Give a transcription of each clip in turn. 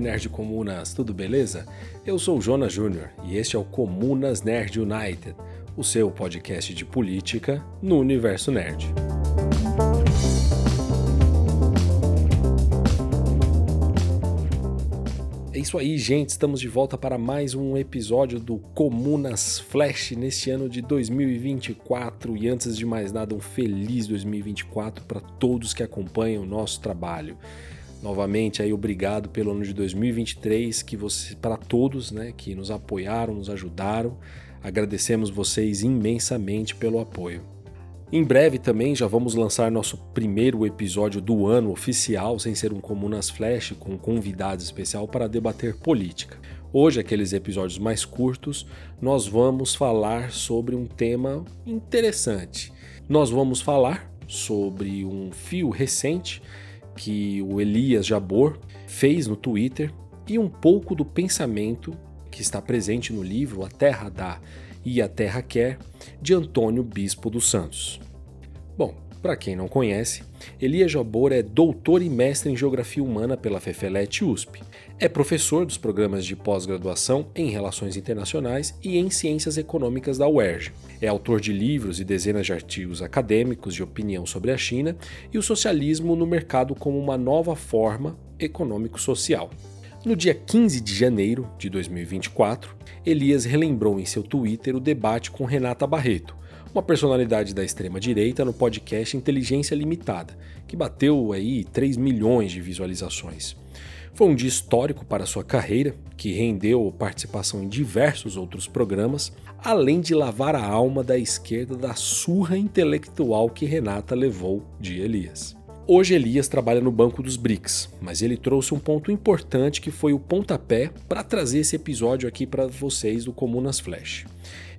Salve Nerd Comunas, tudo beleza? Eu sou o Jonas Júnior e este é o Comunas Nerd United, o seu podcast de política no universo nerd. É isso aí, gente. Estamos de volta para mais um episódio do Comunas Flash neste ano de 2024. E antes de mais nada, um feliz 2024 para todos que acompanham o nosso trabalho. Novamente aí obrigado pelo ano de 2023 que você para todos, né, que nos apoiaram, nos ajudaram. Agradecemos vocês imensamente pelo apoio. Em breve também já vamos lançar nosso primeiro episódio do ano oficial, sem ser um Comunas Flash, com um convidado especial para debater política. Hoje, aqueles episódios mais curtos, nós vamos falar sobre um tema interessante. Nós vamos falar sobre um fio recente que o Elias Jabor fez no Twitter e um pouco do pensamento que está presente no livro A Terra Dá e A Terra Quer, de Antônio Bispo dos Santos. Bom, para quem não conhece, Elias Jabor é doutor e mestre em Geografia Humana pela FEFELET USP. É professor dos programas de pós-graduação em Relações Internacionais e em Ciências Econômicas da UERJ. É autor de livros e dezenas de artigos acadêmicos de opinião sobre a China e o socialismo no mercado como uma nova forma econômico-social. No dia 15 de janeiro de 2024, Elias relembrou em seu Twitter o debate com Renata Barreto, uma personalidade da extrema-direita no podcast Inteligência Limitada, que bateu aí 3 milhões de visualizações. Foi um dia histórico para sua carreira, que rendeu participação em diversos outros programas, além de lavar a alma da esquerda da surra intelectual que Renata levou de Elias. Hoje Elias trabalha no Banco dos BRICS, mas ele trouxe um ponto importante que foi o pontapé para trazer esse episódio aqui para vocês do Comunas Flash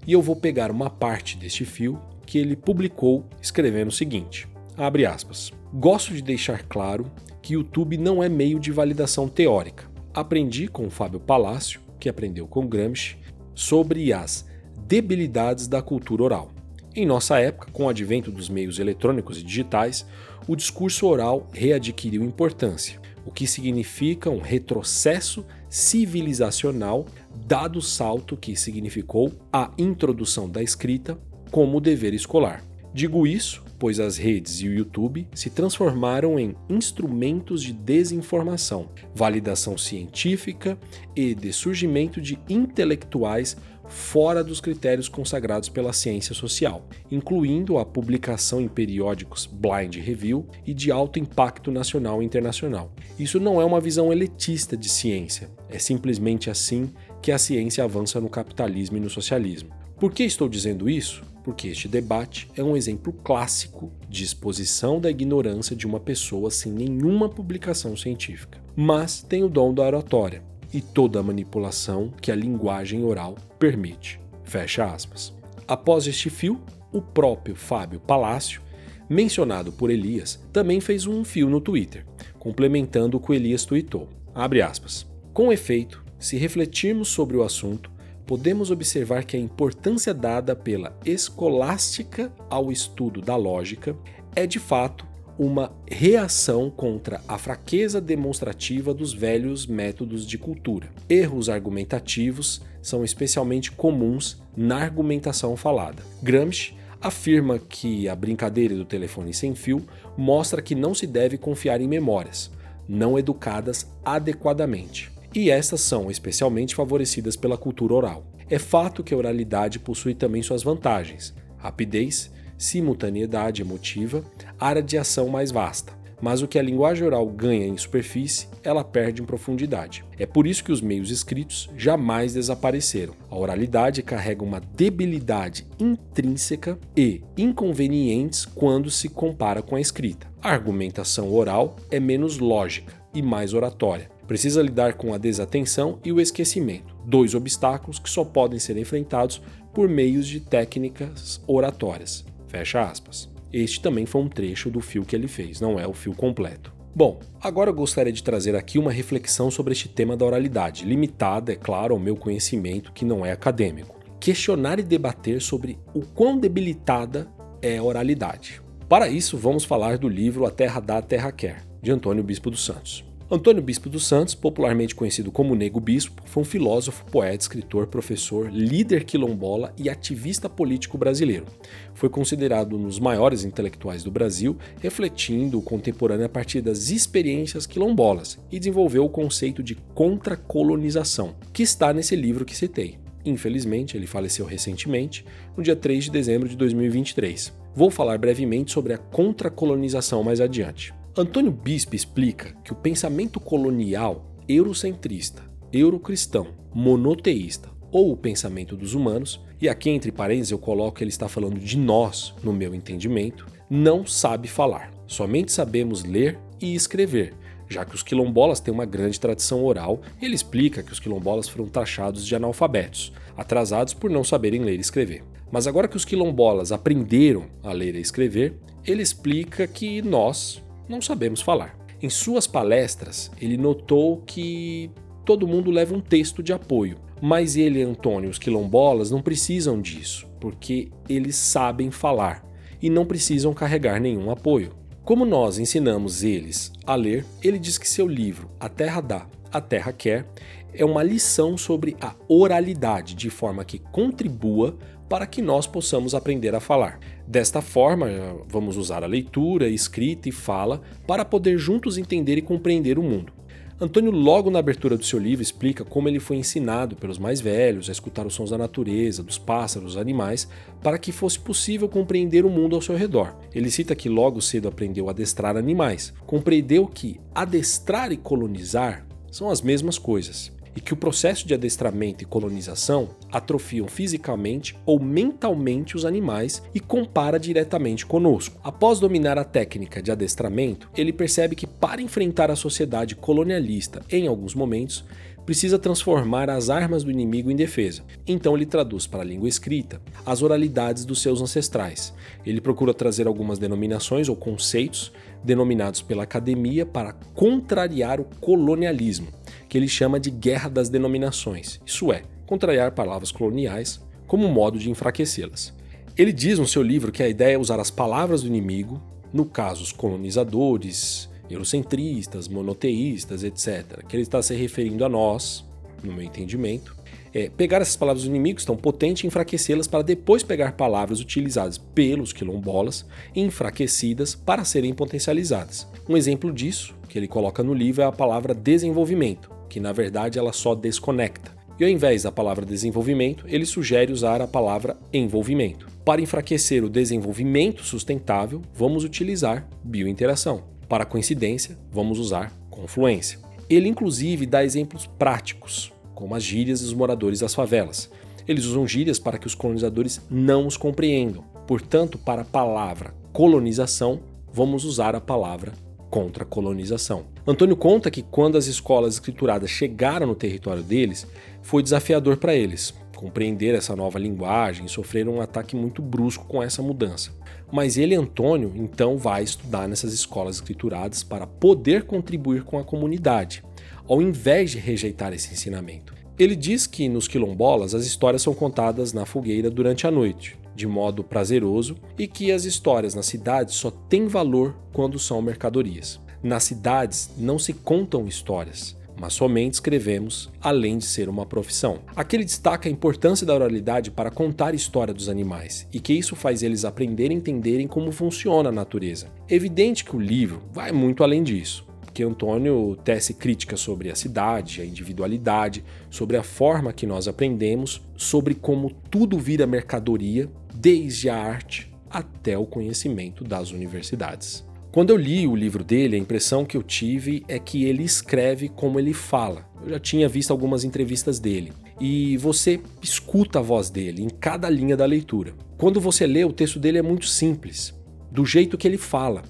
e eu vou pegar uma parte deste fio que ele publicou escrevendo o seguinte: abre aspas. Gosto de deixar claro que YouTube não é meio de validação teórica. Aprendi com o Fábio Palácio, que aprendeu com Gramsci, sobre as debilidades da cultura oral. Em nossa época, com o advento dos meios eletrônicos e digitais, o discurso oral readquiriu importância, o que significa um retrocesso civilizacional dado o salto que significou a introdução da escrita como dever escolar. Digo isso pois as redes e o YouTube se transformaram em instrumentos de desinformação, validação científica e de surgimento de intelectuais fora dos critérios consagrados pela ciência social, incluindo a publicação em periódicos blind review e de alto impacto nacional e internacional. Isso não é uma visão elitista de ciência, é simplesmente assim que a ciência avança no capitalismo e no socialismo. Por que estou dizendo isso? Porque este debate é um exemplo clássico de exposição da ignorância de uma pessoa sem nenhuma publicação científica, mas tem o dom da oratória e toda a manipulação que a linguagem oral permite. Fecha aspas. Após este fio, o próprio Fábio Palácio, mencionado por Elias, também fez um fio no Twitter, complementando o que Elias tweetou. Abre aspas. Com efeito, se refletirmos sobre o assunto, podemos observar que a importância dada pela escolástica ao estudo da lógica é de fato uma reação contra a fraqueza demonstrativa dos velhos métodos de cultura. Erros argumentativos são especialmente comuns na argumentação falada. Gramsci afirma que a brincadeira do telefone sem fio mostra que não se deve confiar em memórias, não educadas adequadamente e estas são especialmente favorecidas pela cultura oral. É fato que a oralidade possui também suas vantagens: rapidez, simultaneidade emotiva, área de ação mais vasta. Mas o que a linguagem oral ganha em superfície, ela perde em profundidade. É por isso que os meios escritos jamais desapareceram. A oralidade carrega uma debilidade intrínseca e inconvenientes quando se compara com a escrita. A argumentação oral é menos lógica e mais oratória Precisa lidar com a desatenção e o esquecimento, dois obstáculos que só podem ser enfrentados por meios de técnicas oratórias. Fecha aspas. Este também foi um trecho do fio que ele fez, não é o fio completo. Bom, agora eu gostaria de trazer aqui uma reflexão sobre este tema da oralidade, limitada, é claro, ao meu conhecimento que não é acadêmico. Questionar e debater sobre o quão debilitada é a oralidade. Para isso, vamos falar do livro A Terra Dá, a Terra Quer, de Antônio Bispo dos Santos. Antônio Bispo dos Santos, popularmente conhecido como Nego Bispo, foi um filósofo, poeta, escritor, professor, líder quilombola e ativista político brasileiro. Foi considerado um dos maiores intelectuais do Brasil, refletindo o contemporâneo a partir das experiências quilombolas e desenvolveu o conceito de contracolonização, que está nesse livro que citei. Infelizmente, ele faleceu recentemente, no dia 3 de dezembro de 2023. Vou falar brevemente sobre a contracolonização mais adiante. Antônio Bispo explica que o pensamento colonial eurocentrista, eurocristão, monoteísta ou o pensamento dos humanos, e aqui entre parênteses eu coloco que ele está falando de nós, no meu entendimento, não sabe falar. Somente sabemos ler e escrever, já que os quilombolas têm uma grande tradição oral, ele explica que os quilombolas foram taxados de analfabetos, atrasados por não saberem ler e escrever. Mas agora que os quilombolas aprenderam a ler e escrever, ele explica que nós, não sabemos falar. Em suas palestras, ele notou que todo mundo leva um texto de apoio, mas ele e Antônio, os quilombolas, não precisam disso, porque eles sabem falar e não precisam carregar nenhum apoio. Como nós ensinamos eles a ler, ele diz que seu livro A Terra Dá, A Terra Quer é uma lição sobre a oralidade, de forma que contribua para que nós possamos aprender a falar. Desta forma, vamos usar a leitura, escrita e fala para poder juntos entender e compreender o mundo. Antônio, logo na abertura do seu livro, explica como ele foi ensinado pelos mais velhos a escutar os sons da natureza, dos pássaros, dos animais, para que fosse possível compreender o mundo ao seu redor. Ele cita que logo cedo aprendeu a adestrar animais, compreendeu que adestrar e colonizar são as mesmas coisas e que o processo de adestramento e colonização atrofiam fisicamente ou mentalmente os animais e compara diretamente conosco. Após dominar a técnica de adestramento, ele percebe que para enfrentar a sociedade colonialista em alguns momentos, precisa transformar as armas do inimigo em defesa. Então ele traduz para a língua escrita as oralidades dos seus ancestrais. Ele procura trazer algumas denominações ou conceitos denominados pela academia para contrariar o colonialismo, que ele chama de guerra das denominações. Isso é, contrariar palavras coloniais como modo de enfraquecê-las. Ele diz no seu livro que a ideia é usar as palavras do inimigo, no caso os colonizadores, eurocentristas, monoteístas, etc., que ele está se referindo a nós, no meu entendimento, é pegar essas palavras do inimigo que estão potentes e enfraquecê-las para depois pegar palavras utilizadas pelos quilombolas enfraquecidas para serem potencializadas. Um exemplo disso, que ele coloca no livro, é a palavra desenvolvimento, que na verdade ela só desconecta. E ao invés da palavra desenvolvimento, ele sugere usar a palavra envolvimento. Para enfraquecer o desenvolvimento sustentável, vamos utilizar biointeração. Para coincidência, vamos usar confluência. Ele inclusive dá exemplos práticos, como as gírias dos moradores das favelas. Eles usam gírias para que os colonizadores não os compreendam. Portanto, para a palavra colonização, vamos usar a palavra contra colonização. Antônio conta que quando as escolas escrituradas chegaram no território deles, foi desafiador para eles compreender essa nova linguagem e sofreram um ataque muito brusco com essa mudança. Mas ele, Antônio, então vai estudar nessas escolas escrituradas para poder contribuir com a comunidade, ao invés de rejeitar esse ensinamento. Ele diz que nos quilombolas as histórias são contadas na fogueira durante a noite, de modo prazeroso, e que as histórias nas cidades só têm valor quando são mercadorias. Nas cidades não se contam histórias, mas somente escrevemos, além de ser uma profissão. Aqui ele destaca a importância da oralidade para contar a história dos animais e que isso faz eles aprenderem e entenderem como funciona a natureza. É evidente que o livro vai muito além disso Antônio tece críticas sobre a cidade, a individualidade, sobre a forma que nós aprendemos, sobre como tudo vira mercadoria, desde a arte até o conhecimento das universidades. Quando eu li o livro dele, a impressão que eu tive é que ele escreve como ele fala. Eu já tinha visto algumas entrevistas dele. E você escuta a voz dele em cada linha da leitura. Quando você lê, o texto dele é muito simples, do jeito que ele fala.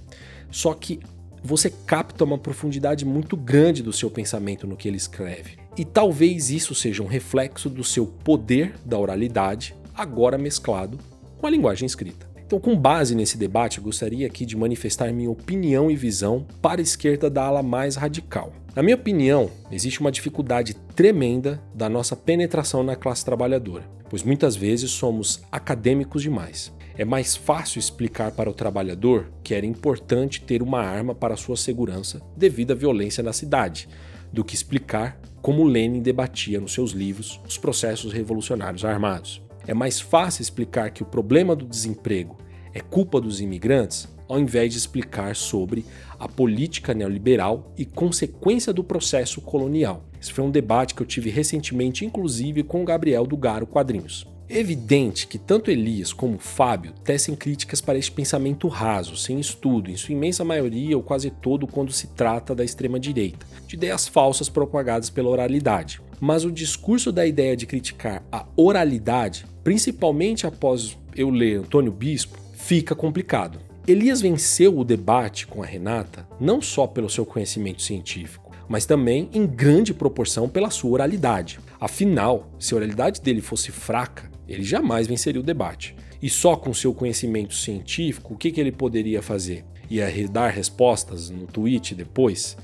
Só que você capta uma profundidade muito grande do seu pensamento no que ele escreve. E talvez isso seja um reflexo do seu poder da oralidade, agora mesclado com a linguagem escrita. Então, com base nesse debate, eu gostaria aqui de manifestar minha opinião e visão para a esquerda da ala mais radical. Na minha opinião, existe uma dificuldade tremenda da nossa penetração na classe trabalhadora, pois muitas vezes somos acadêmicos demais. É mais fácil explicar para o trabalhador que era importante ter uma arma para sua segurança devido à violência na cidade, do que explicar como Lenin debatia nos seus livros os processos revolucionários armados. É mais fácil explicar que o problema do desemprego é culpa dos imigrantes, ao invés de explicar sobre a política neoliberal e consequência do processo colonial. Esse foi um debate que eu tive recentemente, inclusive com o Gabriel do Garo Quadrinhos. Evidente que tanto Elias como Fábio tecem críticas para este pensamento raso, sem estudo, em sua imensa maioria ou quase todo quando se trata da extrema-direita, de ideias falsas propagadas pela oralidade. Mas o discurso da ideia de criticar a oralidade, principalmente após eu ler Antônio Bispo, fica complicado. Elias venceu o debate com a Renata não só pelo seu conhecimento científico, mas também em grande proporção pela sua oralidade. Afinal, se a oralidade dele fosse fraca, ele jamais venceria o debate. E só com seu conhecimento científico, o que, que ele poderia fazer? Ia dar respostas no tweet depois,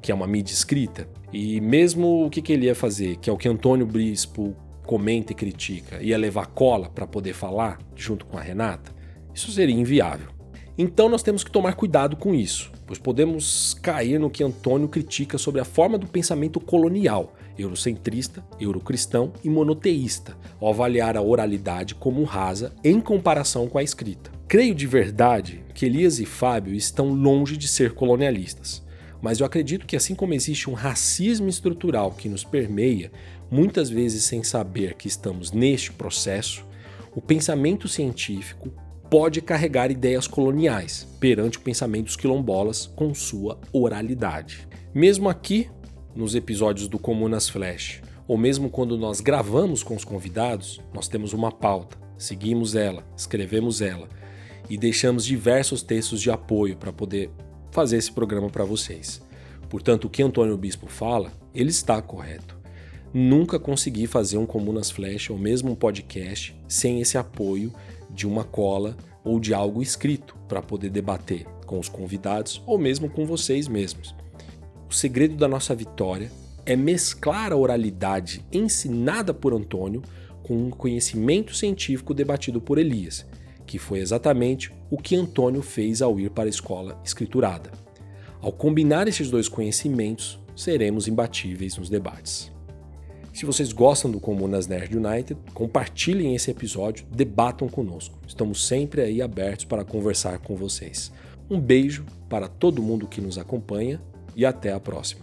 que é uma mídia escrita? E mesmo o que, que ele ia fazer, que é o que Antônio Brispo comenta e critica, ia levar cola para poder falar junto com a Renata? Isso seria inviável. Então nós temos que tomar cuidado com isso, pois podemos cair no que Antônio critica sobre a forma do pensamento colonial, eurocentrista, eurocristão e monoteísta, ao avaliar a oralidade como rasa em comparação com a escrita. Creio de verdade que Elias e Fábio estão longe de ser colonialistas, mas eu acredito que assim como existe um racismo estrutural que nos permeia, muitas vezes sem saber que estamos neste processo, o pensamento científico pode carregar ideias coloniais perante o pensamento dos quilombolas com sua oralidade. Mesmo aqui, nos episódios do Comunas Flash, ou mesmo quando nós gravamos com os convidados, nós temos uma pauta, seguimos ela, escrevemos ela e deixamos diversos textos de apoio para poder fazer esse programa para vocês. Portanto, o que Antônio Bispo fala, ele está correto. Nunca consegui fazer um Comunas Flash ou mesmo um podcast sem esse apoio de uma cola ou de algo escrito para poder debater com os convidados ou mesmo com vocês mesmos. O segredo da nossa vitória é mesclar a oralidade ensinada por Antônio com um conhecimento científico debatido por Elias, que foi exatamente o que Antônio fez ao ir para a escola escriturada. Ao combinar esses dois conhecimentos, seremos imbatíveis nos debates. Se vocês gostam do Comunas Nerd United, compartilhem esse episódio, debatam conosco. Estamos sempre aí abertos para conversar com vocês. Um beijo para todo mundo que nos acompanha e até a próxima.